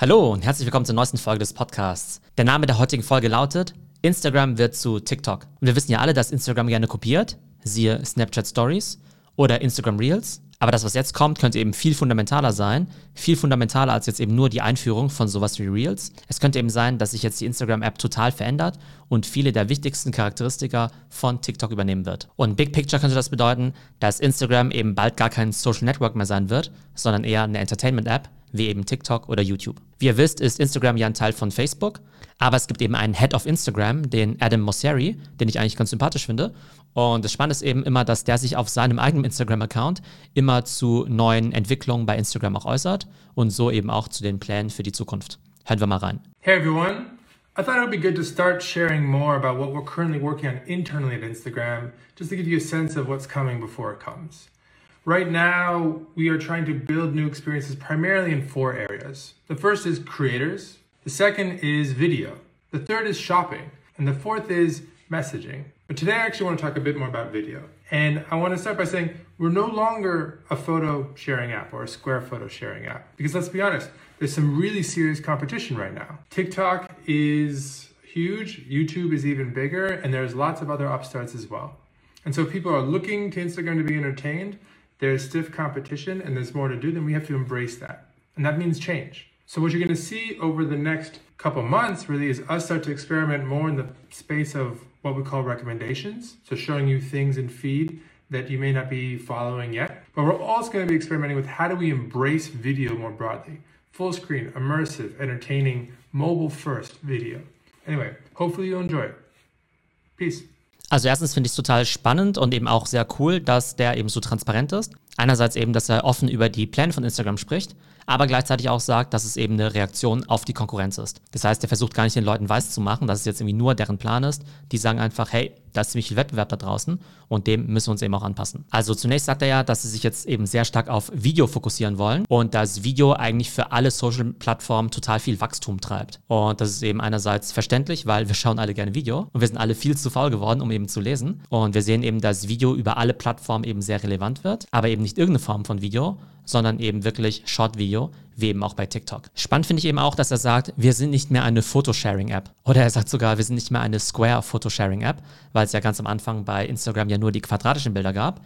Hallo und herzlich willkommen zur neuesten Folge des Podcasts. Der Name der heutigen Folge lautet Instagram wird zu TikTok. Und wir wissen ja alle, dass Instagram gerne kopiert, siehe Snapchat Stories oder Instagram Reels. Aber das, was jetzt kommt, könnte eben viel fundamentaler sein. Viel fundamentaler als jetzt eben nur die Einführung von sowas wie Reels. Es könnte eben sein, dass sich jetzt die Instagram-App total verändert und viele der wichtigsten Charakteristika von TikTok übernehmen wird. Und Big Picture könnte das bedeuten, dass Instagram eben bald gar kein Social Network mehr sein wird, sondern eher eine Entertainment-App, wie eben TikTok oder YouTube. Wie ihr wisst, ist Instagram ja ein Teil von Facebook, aber es gibt eben einen Head of Instagram, den Adam Mosseri, den ich eigentlich ganz sympathisch finde. Und das Spannende ist eben immer, dass der sich auf seinem eigenen Instagram-Account immer zu neuen Entwicklungen bei Instagram auch äußert und so eben auch zu den Plänen für die Zukunft. Hören wir mal rein. Hey everyone. I thought it would be good to start sharing more about what we're currently working on internally at Instagram, just to give you a sense of what's coming before it comes. Right now, we are trying to build new experiences primarily in four areas. The first is creators, the second is video, the third is shopping, and the fourth is messaging. But today I actually want to talk a bit more about video. And I want to start by saying we're no longer a photo sharing app or a square photo sharing app. Because let's be honest, there's some really serious competition right now. TikTok is huge, YouTube is even bigger, and there's lots of other upstarts as well. And so people are looking to Instagram to be entertained. There's stiff competition and there's more to do, then we have to embrace that. And that means change. So what you're going to see over the next couple months really is us start to experiment more in the space of what we call recommendations. So showing you things in feed that you may not be following yet. But we're also going to be experimenting with how do we embrace video more broadly. Full screen, immersive, entertaining, mobile first video. Anyway, hopefully you'll enjoy it. Peace. Also erstens finde ich es total spannend und eben auch sehr cool, dass der eben so transparent ist. Einerseits eben, dass er offen über die Pläne von Instagram spricht, aber gleichzeitig auch sagt, dass es eben eine Reaktion auf die Konkurrenz ist. Das heißt, er versucht gar nicht den Leuten weiß zu machen, dass es jetzt irgendwie nur deren Plan ist. Die sagen einfach, hey, da ist ziemlich viel Wettbewerb da draußen und dem müssen wir uns eben auch anpassen. Also zunächst sagt er ja, dass sie sich jetzt eben sehr stark auf Video fokussieren wollen und dass Video eigentlich für alle Social-Plattformen total viel Wachstum treibt. Und das ist eben einerseits verständlich, weil wir schauen alle gerne Video und wir sind alle viel zu faul geworden, um eben zu lesen. Und wir sehen eben, dass Video über alle Plattformen eben sehr relevant wird, aber eben nicht irgendeine Form von Video, sondern eben wirklich Short-Video, wie eben auch bei TikTok. Spannend finde ich eben auch, dass er sagt, wir sind nicht mehr eine Photosharing-App. Oder er sagt sogar, wir sind nicht mehr eine Square-Photosharing-App, weil es ja ganz am Anfang bei Instagram ja nur die quadratischen Bilder gab.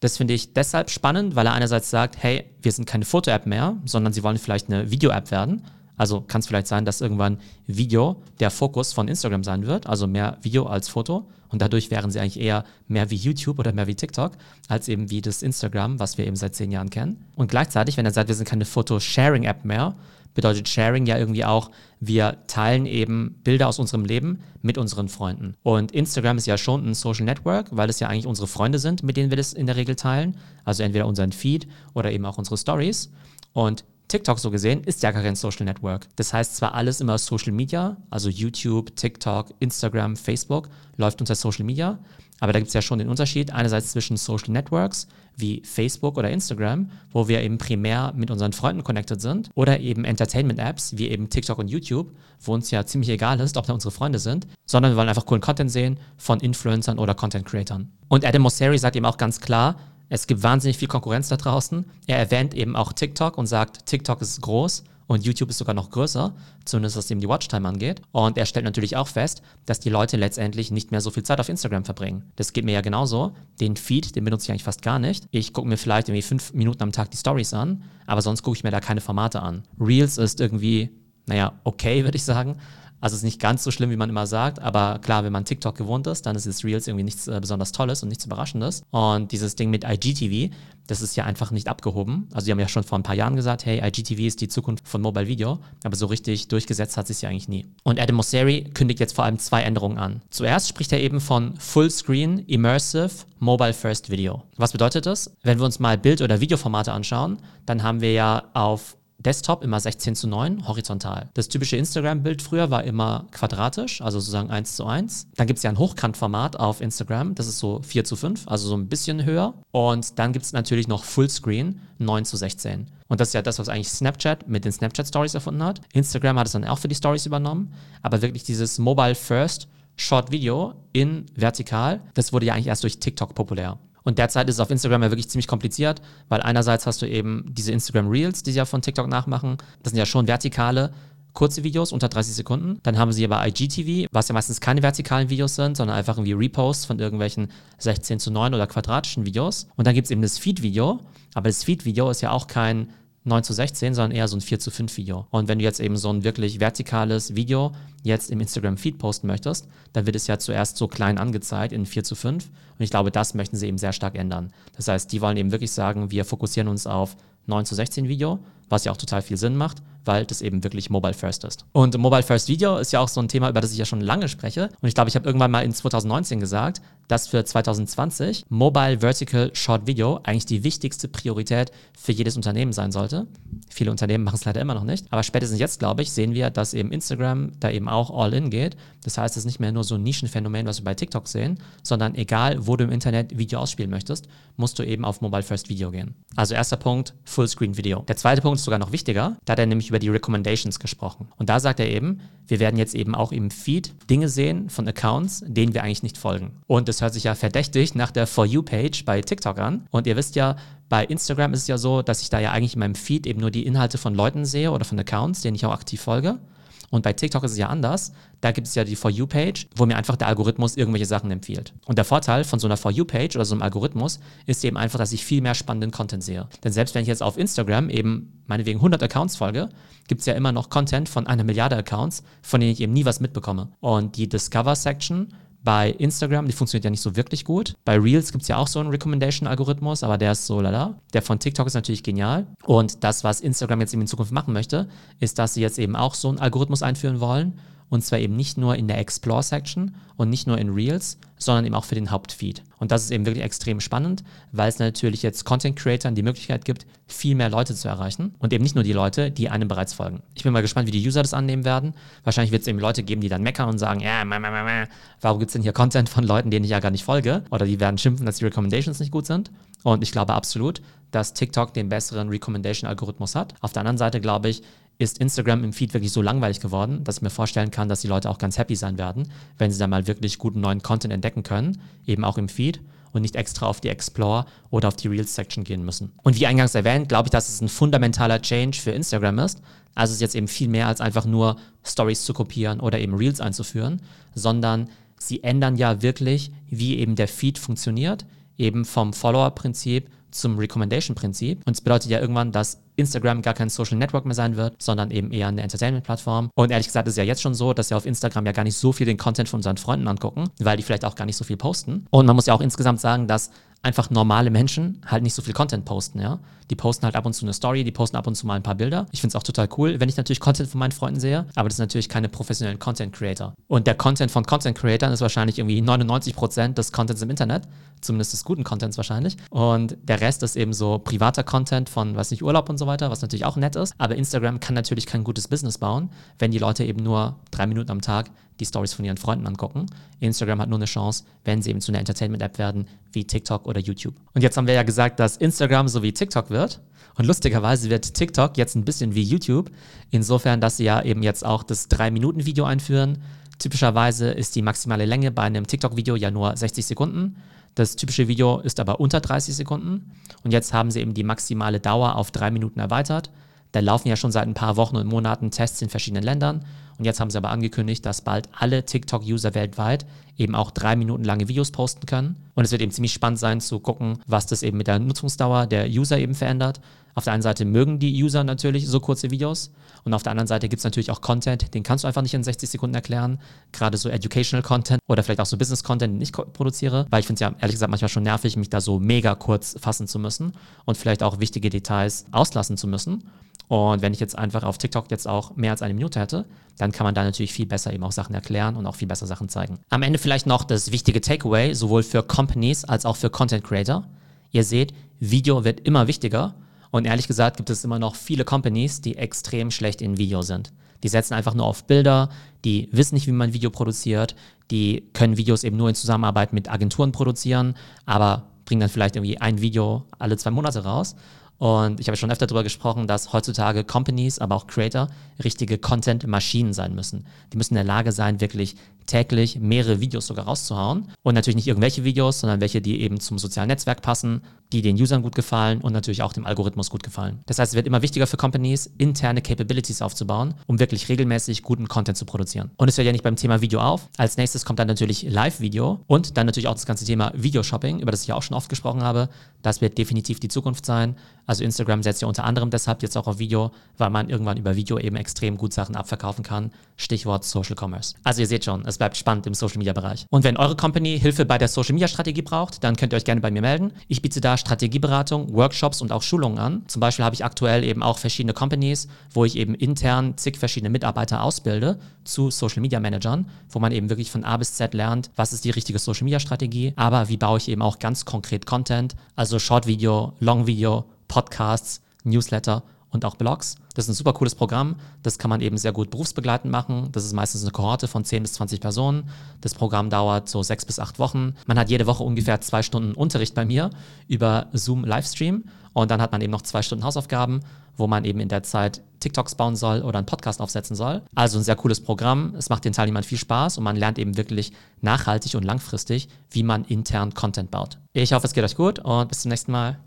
Das finde ich deshalb spannend, weil er einerseits sagt, hey, wir sind keine Foto-App mehr, sondern sie wollen vielleicht eine Video-App werden. Also kann es vielleicht sein, dass irgendwann Video der Fokus von Instagram sein wird, also mehr Video als Foto. Und dadurch wären sie eigentlich eher mehr wie YouTube oder mehr wie TikTok, als eben wie das Instagram, was wir eben seit zehn Jahren kennen. Und gleichzeitig, wenn er sagt, wir sind keine Foto-Sharing-App mehr, bedeutet Sharing ja irgendwie auch, wir teilen eben Bilder aus unserem Leben mit unseren Freunden. Und Instagram ist ja schon ein Social Network, weil es ja eigentlich unsere Freunde sind, mit denen wir das in der Regel teilen. Also entweder unseren Feed oder eben auch unsere Stories. Und TikTok so gesehen ist ja gar kein Social Network. Das heißt zwar alles immer Social Media, also YouTube, TikTok, Instagram, Facebook läuft unter Social Media, aber da gibt es ja schon den Unterschied einerseits zwischen Social Networks wie Facebook oder Instagram, wo wir eben primär mit unseren Freunden connected sind, oder eben Entertainment-Apps wie eben TikTok und YouTube, wo uns ja ziemlich egal ist, ob da unsere Freunde sind, sondern wir wollen einfach coolen Content sehen von Influencern oder Content-Creatern. Und Adam Mosseri sagt eben auch ganz klar, es gibt wahnsinnig viel Konkurrenz da draußen. Er erwähnt eben auch TikTok und sagt, TikTok ist groß und YouTube ist sogar noch größer, zumindest was eben die Watchtime angeht. Und er stellt natürlich auch fest, dass die Leute letztendlich nicht mehr so viel Zeit auf Instagram verbringen. Das geht mir ja genauso. Den Feed, den benutze ich eigentlich fast gar nicht. Ich gucke mir vielleicht irgendwie fünf Minuten am Tag die Stories an, aber sonst gucke ich mir da keine Formate an. Reels ist irgendwie, naja, okay, würde ich sagen. Also es ist nicht ganz so schlimm, wie man immer sagt, aber klar, wenn man TikTok gewohnt ist, dann ist es Reels irgendwie nichts äh, besonders Tolles und nichts Überraschendes. Und dieses Ding mit IGTV, das ist ja einfach nicht abgehoben. Also die haben ja schon vor ein paar Jahren gesagt, hey, IGTV ist die Zukunft von Mobile Video, aber so richtig durchgesetzt hat sich ja eigentlich nie. Und Adam Mosseri kündigt jetzt vor allem zwei Änderungen an. Zuerst spricht er eben von Fullscreen Immersive Mobile First Video. Was bedeutet das? Wenn wir uns mal Bild- oder Videoformate anschauen, dann haben wir ja auf Desktop immer 16 zu 9, horizontal. Das typische Instagram-Bild früher war immer quadratisch, also sozusagen 1 zu 1. Dann gibt es ja ein Hochkantformat auf Instagram, das ist so 4 zu 5, also so ein bisschen höher. Und dann gibt es natürlich noch Fullscreen, 9 zu 16. Und das ist ja das, was eigentlich Snapchat mit den Snapchat Stories erfunden hat. Instagram hat es dann auch für die Stories übernommen, aber wirklich dieses Mobile First Short Video in vertikal, das wurde ja eigentlich erst durch TikTok populär. Und derzeit ist es auf Instagram ja wirklich ziemlich kompliziert, weil einerseits hast du eben diese Instagram Reels, die sie ja von TikTok nachmachen. Das sind ja schon vertikale, kurze Videos unter 30 Sekunden. Dann haben sie aber IGTV, was ja meistens keine vertikalen Videos sind, sondern einfach irgendwie Reposts von irgendwelchen 16 zu 9 oder quadratischen Videos. Und dann gibt es eben das Feed-Video. Aber das Feed-Video ist ja auch kein 9 zu 16, sondern eher so ein 4 zu 5 Video. Und wenn du jetzt eben so ein wirklich vertikales Video jetzt im Instagram-Feed posten möchtest, dann wird es ja zuerst so klein angezeigt in 4 zu 5. Und ich glaube, das möchten sie eben sehr stark ändern. Das heißt, die wollen eben wirklich sagen, wir fokussieren uns auf 9 zu 16 Video, was ja auch total viel Sinn macht, weil das eben wirklich Mobile First ist. Und Mobile First Video ist ja auch so ein Thema, über das ich ja schon lange spreche. Und ich glaube, ich habe irgendwann mal in 2019 gesagt, dass für 2020 Mobile Vertical Short Video eigentlich die wichtigste Priorität für jedes Unternehmen sein sollte. Viele Unternehmen machen es leider immer noch nicht. Aber spätestens jetzt, glaube ich, sehen wir, dass eben Instagram da eben auch all in geht. Das heißt, es ist nicht mehr nur so ein Nischenphänomen, was wir bei TikTok sehen, sondern egal, wo du im Internet Video ausspielen möchtest, musst du eben auf Mobile First Video gehen. Also erster Punkt, Fullscreen Video. Der zweite Punkt ist sogar noch wichtiger. Da hat er nämlich über die Recommendations gesprochen. Und da sagt er eben, wir werden jetzt eben auch im Feed Dinge sehen von Accounts, denen wir eigentlich nicht folgen. Und das hört sich ja verdächtig nach der For You-Page bei TikTok an. Und ihr wisst ja, bei Instagram ist es ja so, dass ich da ja eigentlich in meinem Feed eben nur die Inhalte von Leuten sehe oder von Accounts, denen ich auch aktiv folge. Und bei TikTok ist es ja anders. Da gibt es ja die For You-Page, wo mir einfach der Algorithmus irgendwelche Sachen empfiehlt. Und der Vorteil von so einer For You-Page oder so einem Algorithmus ist eben einfach, dass ich viel mehr spannenden Content sehe. Denn selbst wenn ich jetzt auf Instagram eben meinetwegen 100 Accounts folge, gibt es ja immer noch Content von einer Milliarde Accounts, von denen ich eben nie was mitbekomme. Und die Discover-Section bei Instagram, die funktioniert ja nicht so wirklich gut. Bei Reels gibt es ja auch so einen Recommendation-Algorithmus, aber der ist so lala. Der von TikTok ist natürlich genial. Und das, was Instagram jetzt eben in Zukunft machen möchte, ist, dass sie jetzt eben auch so einen Algorithmus einführen wollen und zwar eben nicht nur in der Explore-Section und nicht nur in Reels, sondern eben auch für den Hauptfeed. Und das ist eben wirklich extrem spannend, weil es natürlich jetzt Content-Creatern die Möglichkeit gibt, viel mehr Leute zu erreichen und eben nicht nur die Leute, die einem bereits folgen. Ich bin mal gespannt, wie die User das annehmen werden. Wahrscheinlich wird es eben Leute geben, die dann meckern und sagen, ja, ma, ma, ma, warum gibt es denn hier Content von Leuten, denen ich ja gar nicht folge? Oder die werden schimpfen, dass die Recommendations nicht gut sind. Und ich glaube absolut, dass TikTok den besseren Recommendation-Algorithmus hat. Auf der anderen Seite glaube ich, ist Instagram im Feed wirklich so langweilig geworden, dass ich mir vorstellen kann, dass die Leute auch ganz happy sein werden, wenn sie da mal wirklich guten neuen Content entdecken können, eben auch im Feed und nicht extra auf die Explore oder auf die Reels-Section gehen müssen. Und wie eingangs erwähnt, glaube ich, dass es ein fundamentaler Change für Instagram ist. Also es ist jetzt eben viel mehr als einfach nur Stories zu kopieren oder eben Reels einzuführen, sondern sie ändern ja wirklich, wie eben der Feed funktioniert, eben vom Follower-Prinzip zum Recommendation-Prinzip. Und es bedeutet ja irgendwann, dass Instagram gar kein Social Network mehr sein wird, sondern eben eher eine Entertainment-Plattform. Und ehrlich gesagt ist es ja jetzt schon so, dass wir auf Instagram ja gar nicht so viel den Content von unseren Freunden angucken, weil die vielleicht auch gar nicht so viel posten. Und man muss ja auch insgesamt sagen, dass einfach normale Menschen halt nicht so viel Content posten, ja. Die posten halt ab und zu eine Story, die posten ab und zu mal ein paar Bilder. Ich finde es auch total cool, wenn ich natürlich Content von meinen Freunden sehe, aber das sind natürlich keine professionellen Content Creator. Und der Content von Content Creatern ist wahrscheinlich irgendwie 99% des Contents im Internet, zumindest des guten Contents wahrscheinlich. Und der Rest ist eben so privater Content von, weiß nicht, Urlaub und so weiter, was natürlich auch nett ist. Aber Instagram kann natürlich kein gutes Business bauen, wenn die Leute eben nur drei Minuten am Tag die Stories von ihren Freunden angucken. Instagram hat nur eine Chance, wenn sie eben zu einer Entertainment-App werden, wie TikTok oder YouTube. Und jetzt haben wir ja gesagt, dass Instagram so wie TikTok wird. Und lustigerweise wird TikTok jetzt ein bisschen wie YouTube, insofern, dass sie ja eben jetzt auch das 3-Minuten-Video einführen. Typischerweise ist die maximale Länge bei einem TikTok-Video ja nur 60 Sekunden. Das typische Video ist aber unter 30 Sekunden. Und jetzt haben sie eben die maximale Dauer auf drei Minuten erweitert. Da laufen ja schon seit ein paar Wochen und Monaten Tests in verschiedenen Ländern. Und jetzt haben sie aber angekündigt, dass bald alle TikTok-User weltweit eben auch drei Minuten lange Videos posten können. Und es wird eben ziemlich spannend sein zu gucken, was das eben mit der Nutzungsdauer der User eben verändert. Auf der einen Seite mögen die User natürlich so kurze Videos und auf der anderen Seite gibt es natürlich auch Content, den kannst du einfach nicht in 60 Sekunden erklären. Gerade so Educational Content oder vielleicht auch so Business Content, den ich produziere, weil ich finde es ja ehrlich gesagt manchmal schon nervig, mich da so mega kurz fassen zu müssen und vielleicht auch wichtige Details auslassen zu müssen. Und wenn ich jetzt einfach auf TikTok jetzt auch mehr als eine Minute hätte, dann kann man da natürlich viel besser eben auch Sachen erklären und auch viel besser Sachen zeigen. Am Ende vielleicht noch das wichtige Takeaway, sowohl für Companies als auch für Content Creator. Ihr seht, Video wird immer wichtiger und ehrlich gesagt gibt es immer noch viele Companies, die extrem schlecht in Video sind. Die setzen einfach nur auf Bilder, die wissen nicht, wie man Video produziert, die können Videos eben nur in Zusammenarbeit mit Agenturen produzieren, aber bringen dann vielleicht irgendwie ein Video alle zwei Monate raus und ich habe schon öfter darüber gesprochen, dass heutzutage Companies, aber auch Creator richtige Content-Maschinen sein müssen. Die müssen in der Lage sein, wirklich täglich mehrere Videos sogar rauszuhauen. Und natürlich nicht irgendwelche Videos, sondern welche, die eben zum sozialen Netzwerk passen, die den Usern gut gefallen und natürlich auch dem Algorithmus gut gefallen. Das heißt, es wird immer wichtiger für Companies, interne Capabilities aufzubauen, um wirklich regelmäßig guten Content zu produzieren. Und es hört ja nicht beim Thema Video auf. Als nächstes kommt dann natürlich Live-Video und dann natürlich auch das ganze Thema Videoshopping, über das ich ja auch schon oft gesprochen habe. Das wird definitiv die Zukunft sein. Also Instagram setzt ja unter anderem deshalb jetzt auch auf Video, weil man irgendwann über Video eben extrem gut Sachen abverkaufen kann. Stichwort Social Commerce. Also ihr seht schon, es bleibt spannend im Social Media Bereich. Und wenn eure Company Hilfe bei der Social Media Strategie braucht, dann könnt ihr euch gerne bei mir melden. Ich biete da Strategieberatung, Workshops und auch Schulungen an. Zum Beispiel habe ich aktuell eben auch verschiedene Companies, wo ich eben intern zig verschiedene Mitarbeiter ausbilde zu Social Media Managern, wo man eben wirklich von A bis Z lernt, was ist die richtige Social Media Strategie, aber wie baue ich eben auch ganz konkret Content, also Short Video, Long Video, Podcasts, Newsletter und auch Blogs. Das ist ein super cooles Programm. Das kann man eben sehr gut berufsbegleitend machen. Das ist meistens eine Kohorte von 10 bis 20 Personen. Das Programm dauert so sechs bis acht Wochen. Man hat jede Woche ungefähr zwei Stunden Unterricht bei mir über Zoom Livestream. Und dann hat man eben noch zwei Stunden Hausaufgaben, wo man eben in der Zeit TikToks bauen soll oder einen Podcast aufsetzen soll. Also ein sehr cooles Programm. Es macht den Teilnehmern viel Spaß und man lernt eben wirklich nachhaltig und langfristig, wie man intern Content baut. Ich hoffe, es geht euch gut und bis zum nächsten Mal.